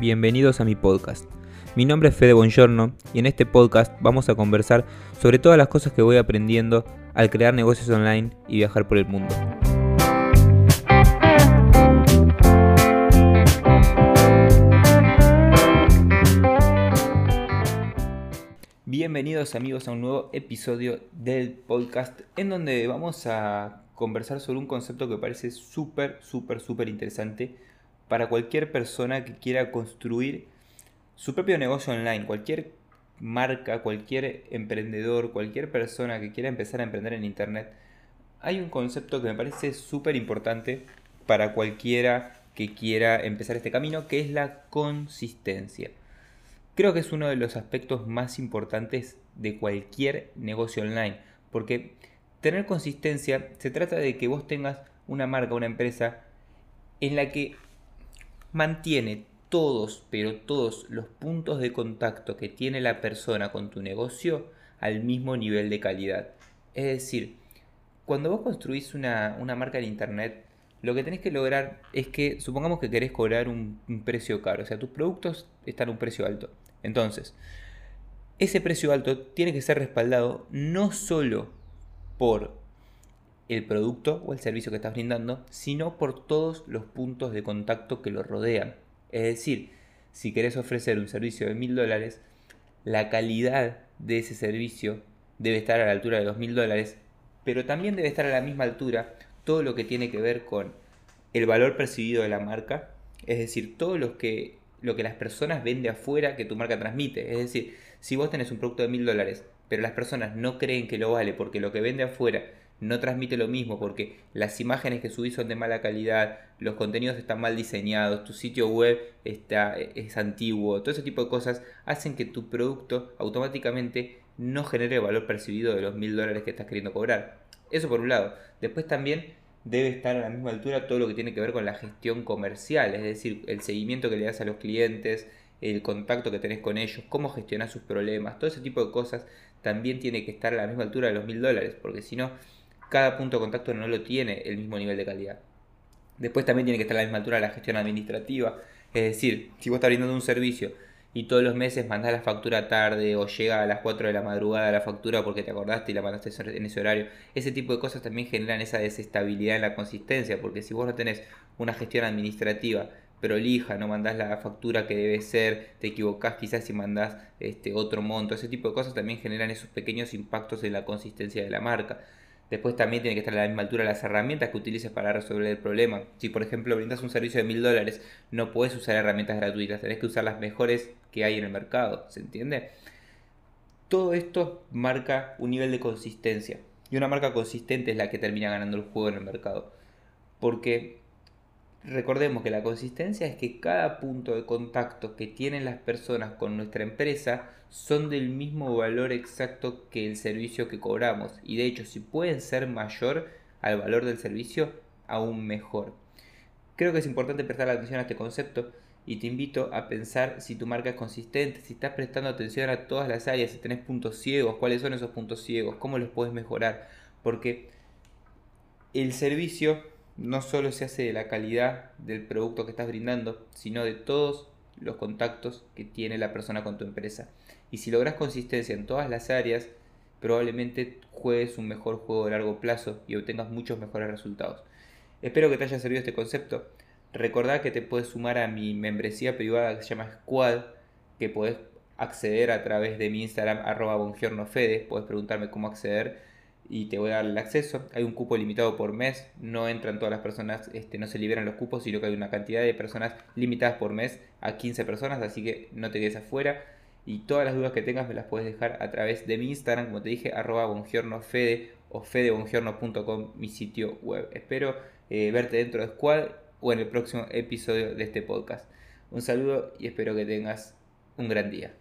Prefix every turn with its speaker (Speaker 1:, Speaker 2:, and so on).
Speaker 1: Bienvenidos a mi podcast. Mi nombre es Fede Bongiorno y en este podcast vamos a conversar sobre todas las cosas que voy aprendiendo al crear negocios online y viajar por el mundo. Bienvenidos amigos a un nuevo episodio del podcast en donde vamos a conversar sobre un concepto que parece súper, súper, súper interesante para cualquier persona que quiera construir su propio negocio online, cualquier marca, cualquier emprendedor, cualquier persona que quiera empezar a emprender en Internet. Hay un concepto que me parece súper importante para cualquiera que quiera empezar este camino, que es la consistencia. Creo que es uno de los aspectos más importantes de cualquier negocio online, porque tener consistencia se trata de que vos tengas una marca, una empresa en la que mantiene todos, pero todos los puntos de contacto que tiene la persona con tu negocio al mismo nivel de calidad. Es decir, cuando vos construís una, marca en internet, lo que tenés que lograr es que, supongamos que querés cobrar un, un precio caro, o sea, tus productos están a un precio alto. Entonces, ese precio alto tiene que ser respaldado no solo por el producto o el servicio que estás brindando, sino por todos los puntos de contacto que lo rodean. Es decir, si querés ofrecer un servicio de mil dólares, la calidad de ese servicio debe estar a la altura de dos mil dólares, pero también debe estar a la misma altura todo lo que tiene que ver con el valor percibido de la marca, es decir, todo lo que lo que las personas ven de afuera que tu marca transmite. Es decir, si vos tenés un producto de mil dólares, pero las personas no creen que lo vale porque lo que vende afuera no transmite lo mismo, porque las imágenes que subís son de mala calidad, los contenidos están mal diseñados, tu sitio web está, es antiguo, todo ese tipo de cosas hacen que tu producto automáticamente no genere el valor percibido de los mil dólares que estás queriendo cobrar. Eso por un lado. Después también debe estar a la misma altura todo lo que tiene que ver con la gestión comercial, es decir, el seguimiento que le das a los clientes, el contacto que tenés con ellos, cómo gestionar sus problemas, todo ese tipo de cosas también tiene que estar a la misma altura de los mil dólares, porque si no, cada punto de contacto no lo tiene el mismo nivel de calidad. Después también tiene que estar a la misma altura la gestión administrativa, es decir, si vos estás brindando un servicio y todos los meses mandás la factura tarde o llega a las 4 de la madrugada la factura porque te acordaste y la mandaste en ese horario. Ese tipo de cosas también generan esa desestabilidad en la consistencia, porque si vos no tenés una gestión administrativa prolija, no mandás la factura que debe ser, te equivocás quizás si mandás este, otro monto, ese tipo de cosas también generan esos pequeños impactos en la consistencia de la marca. Después también tiene que estar a la misma altura las herramientas que utilices para resolver el problema. Si por ejemplo brindas un servicio de mil dólares, no puedes usar herramientas gratuitas, tenés que usar las mejores que hay en el mercado, ¿se entiende? Todo esto marca un nivel de consistencia. Y una marca consistente es la que termina ganando el juego en el mercado. Porque recordemos que la consistencia es que cada punto de contacto que tienen las personas con nuestra empresa son del mismo valor exacto que el servicio que cobramos. Y de hecho, si pueden ser mayor al valor del servicio, aún mejor. Creo que es importante prestar atención a este concepto y te invito a pensar si tu marca es consistente, si estás prestando atención a todas las áreas, si tenés puntos ciegos, cuáles son esos puntos ciegos, cómo los puedes mejorar. Porque el servicio no solo se hace de la calidad del producto que estás brindando, sino de todos los contactos que tiene la persona con tu empresa. Y si logras consistencia en todas las áreas, probablemente juegues un mejor juego de largo plazo y obtengas muchos mejores resultados. Espero que te haya servido este concepto. Recordá que te puedes sumar a mi membresía privada que se llama Squad, que puedes acceder a través de mi Instagram arroba bongiornofede, puedes preguntarme cómo acceder y te voy a dar el acceso. Hay un cupo limitado por mes, no entran todas las personas, este, no se liberan los cupos, sino que hay una cantidad de personas limitadas por mes a 15 personas, así que no te quedes afuera. Y todas las dudas que tengas me las puedes dejar a través de mi Instagram, como te dije, arroba bongiornofede o fedebongiorno.com, mi sitio web. Espero eh, verte dentro de Squad o en el próximo episodio de este podcast. Un saludo y espero que tengas un gran día.